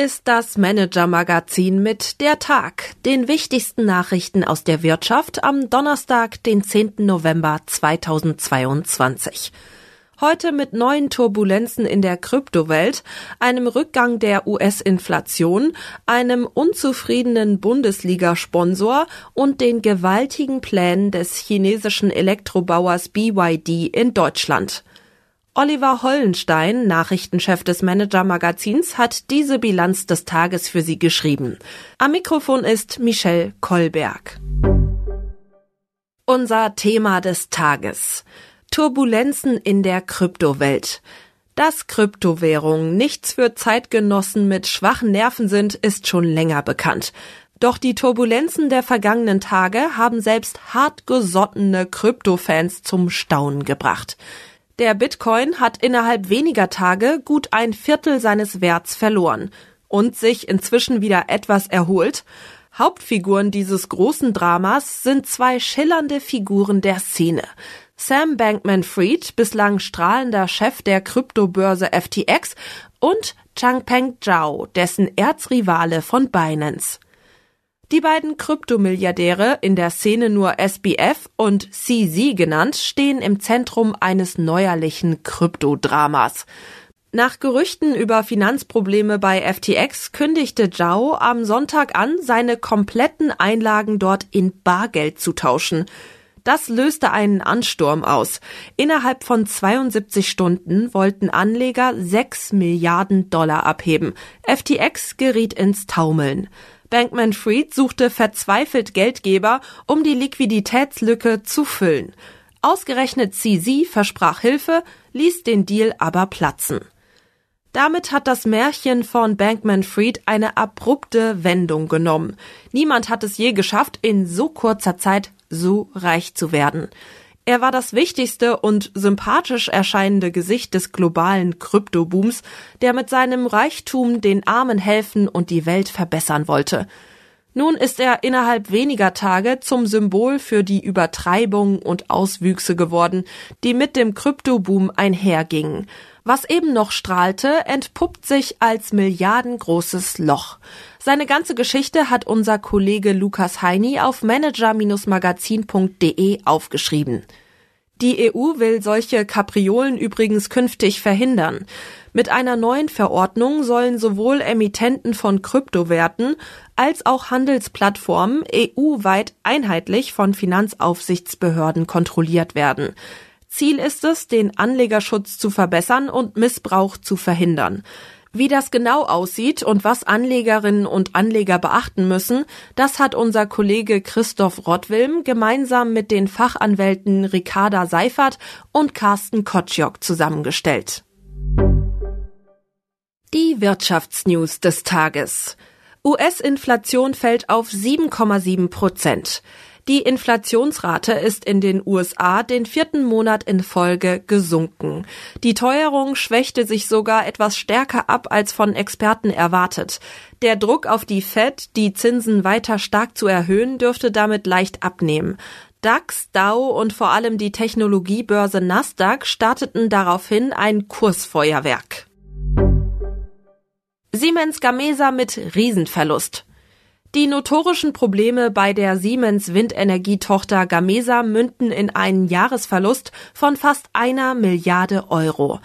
ist das Manager-Magazin mit der Tag, den wichtigsten Nachrichten aus der Wirtschaft am Donnerstag, den 10. November 2022. Heute mit neuen Turbulenzen in der Kryptowelt, einem Rückgang der US-Inflation, einem unzufriedenen Bundesliga-Sponsor und den gewaltigen Plänen des chinesischen Elektrobauers BYD in Deutschland. Oliver Hollenstein, Nachrichtenchef des Manager-Magazins, hat diese Bilanz des Tages für Sie geschrieben. Am Mikrofon ist Michelle Kolberg. Unser Thema des Tages. Turbulenzen in der Kryptowelt. Dass Kryptowährungen nichts für Zeitgenossen mit schwachen Nerven sind, ist schon länger bekannt. Doch die Turbulenzen der vergangenen Tage haben selbst hartgesottene Kryptofans zum Staunen gebracht. Der Bitcoin hat innerhalb weniger Tage gut ein Viertel seines Werts verloren und sich inzwischen wieder etwas erholt. Hauptfiguren dieses großen Dramas sind zwei schillernde Figuren der Szene. Sam Bankman-Fried, bislang strahlender Chef der Kryptobörse FTX und Changpeng Zhao, dessen Erzrivale von Binance. Die beiden Kryptomilliardäre, in der Szene nur SBF und CZ genannt, stehen im Zentrum eines neuerlichen Kryptodramas. Nach Gerüchten über Finanzprobleme bei FTX kündigte Zhao am Sonntag an, seine kompletten Einlagen dort in Bargeld zu tauschen. Das löste einen Ansturm aus. Innerhalb von 72 Stunden wollten Anleger 6 Milliarden Dollar abheben. FTX geriet ins Taumeln. Bankman Fried suchte verzweifelt Geldgeber, um die Liquiditätslücke zu füllen. Ausgerechnet CZ versprach Hilfe, ließ den Deal aber platzen. Damit hat das Märchen von Bankman Fried eine abrupte Wendung genommen. Niemand hat es je geschafft, in so kurzer Zeit so reich zu werden. Er war das wichtigste und sympathisch erscheinende Gesicht des globalen Kryptobooms, der mit seinem Reichtum den Armen helfen und die Welt verbessern wollte. Nun ist er innerhalb weniger Tage zum Symbol für die Übertreibung und Auswüchse geworden, die mit dem Kryptoboom einhergingen. Was eben noch strahlte, entpuppt sich als milliardengroßes Loch. Seine ganze Geschichte hat unser Kollege Lukas Heini auf manager-magazin.de aufgeschrieben. Die EU will solche Kapriolen übrigens künftig verhindern. Mit einer neuen Verordnung sollen sowohl Emittenten von Kryptowerten als auch Handelsplattformen EU-weit einheitlich von Finanzaufsichtsbehörden kontrolliert werden. Ziel ist es, den Anlegerschutz zu verbessern und Missbrauch zu verhindern. Wie das genau aussieht und was Anlegerinnen und Anleger beachten müssen, das hat unser Kollege Christoph Rottwilm gemeinsam mit den Fachanwälten Ricarda Seifert und Carsten Kotschok zusammengestellt. Die Wirtschaftsnews des Tages. US-Inflation fällt auf 7,7 Prozent. Die Inflationsrate ist in den USA den vierten Monat in Folge gesunken. Die Teuerung schwächte sich sogar etwas stärker ab als von Experten erwartet. Der Druck auf die Fed, die Zinsen weiter stark zu erhöhen, dürfte damit leicht abnehmen. DAX, Dow und vor allem die Technologiebörse Nasdaq starteten daraufhin ein Kursfeuerwerk. Siemens Gamesa mit Riesenverlust. Die notorischen Probleme bei der Siemens Windenergietochter Gamesa münden in einen Jahresverlust von fast einer Milliarde Euro.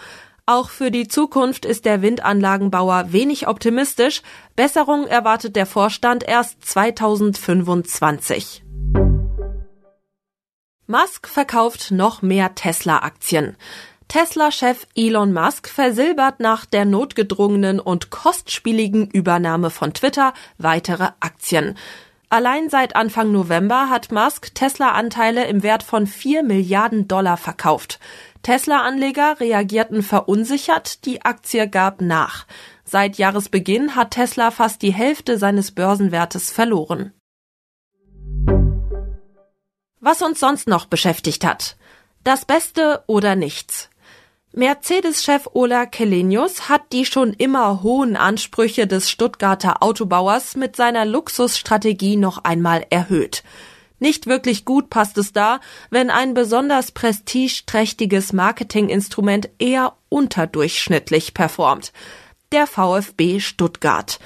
Auch für die Zukunft ist der Windanlagenbauer wenig optimistisch. Besserung erwartet der Vorstand erst 2025. Musk verkauft noch mehr Tesla-Aktien. Tesla-Chef Elon Musk versilbert nach der notgedrungenen und kostspieligen Übernahme von Twitter weitere Aktien. Allein seit Anfang November hat Musk Tesla-Anteile im Wert von 4 Milliarden Dollar verkauft. Tesla-Anleger reagierten verunsichert, die Aktie gab nach. Seit Jahresbeginn hat Tesla fast die Hälfte seines Börsenwertes verloren. Was uns sonst noch beschäftigt hat. Das Beste oder nichts. Mercedes-Chef Ola Kelenius hat die schon immer hohen Ansprüche des Stuttgarter Autobauers mit seiner Luxusstrategie noch einmal erhöht. Nicht wirklich gut passt es da, wenn ein besonders prestigeträchtiges Marketinginstrument eher unterdurchschnittlich performt. der VfB Stuttgart.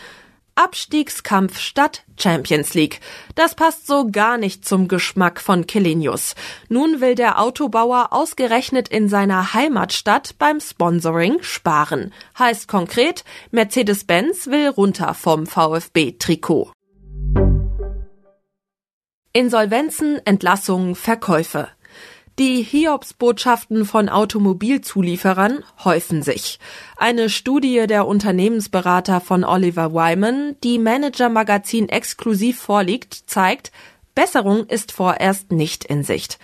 Abstiegskampf statt Champions League. Das passt so gar nicht zum Geschmack von Kelenius. Nun will der Autobauer ausgerechnet in seiner Heimatstadt beim Sponsoring sparen. Heißt konkret, Mercedes-Benz will runter vom VfB-Trikot. Insolvenzen, Entlassungen, Verkäufe. Die Hiobsbotschaften von Automobilzulieferern häufen sich. Eine Studie der Unternehmensberater von Oliver Wyman, die Manager Magazin exklusiv vorliegt, zeigt, Besserung ist vorerst nicht in Sicht.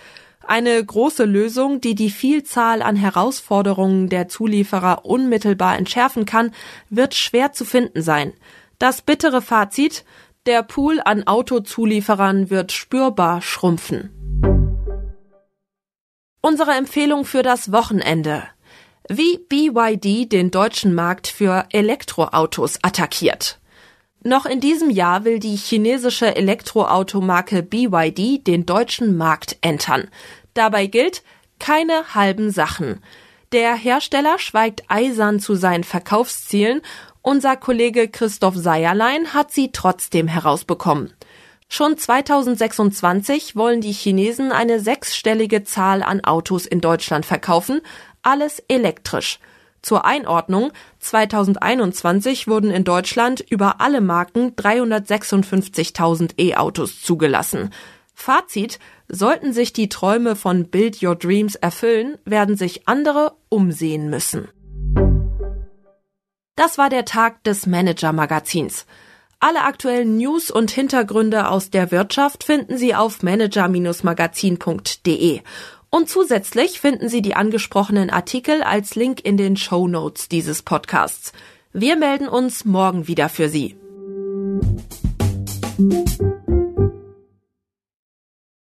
Eine große Lösung, die die Vielzahl an Herausforderungen der Zulieferer unmittelbar entschärfen kann, wird schwer zu finden sein. Das bittere Fazit, der Pool an Autozulieferern wird spürbar schrumpfen. Unsere Empfehlung für das Wochenende. Wie BYD den deutschen Markt für Elektroautos attackiert. Noch in diesem Jahr will die chinesische Elektroautomarke BYD den deutschen Markt entern. Dabei gilt, keine halben Sachen. Der Hersteller schweigt eisern zu seinen Verkaufszielen. Unser Kollege Christoph Seierlein hat sie trotzdem herausbekommen. Schon 2026 wollen die Chinesen eine sechsstellige Zahl an Autos in Deutschland verkaufen, alles elektrisch. Zur Einordnung, 2021 wurden in Deutschland über alle Marken 356.000 E-Autos zugelassen. Fazit, sollten sich die Träume von Build Your Dreams erfüllen, werden sich andere umsehen müssen. Das war der Tag des Manager Magazins. Alle aktuellen News und Hintergründe aus der Wirtschaft finden Sie auf manager-magazin.de. Und zusätzlich finden Sie die angesprochenen Artikel als Link in den Show Notes dieses Podcasts. Wir melden uns morgen wieder für Sie.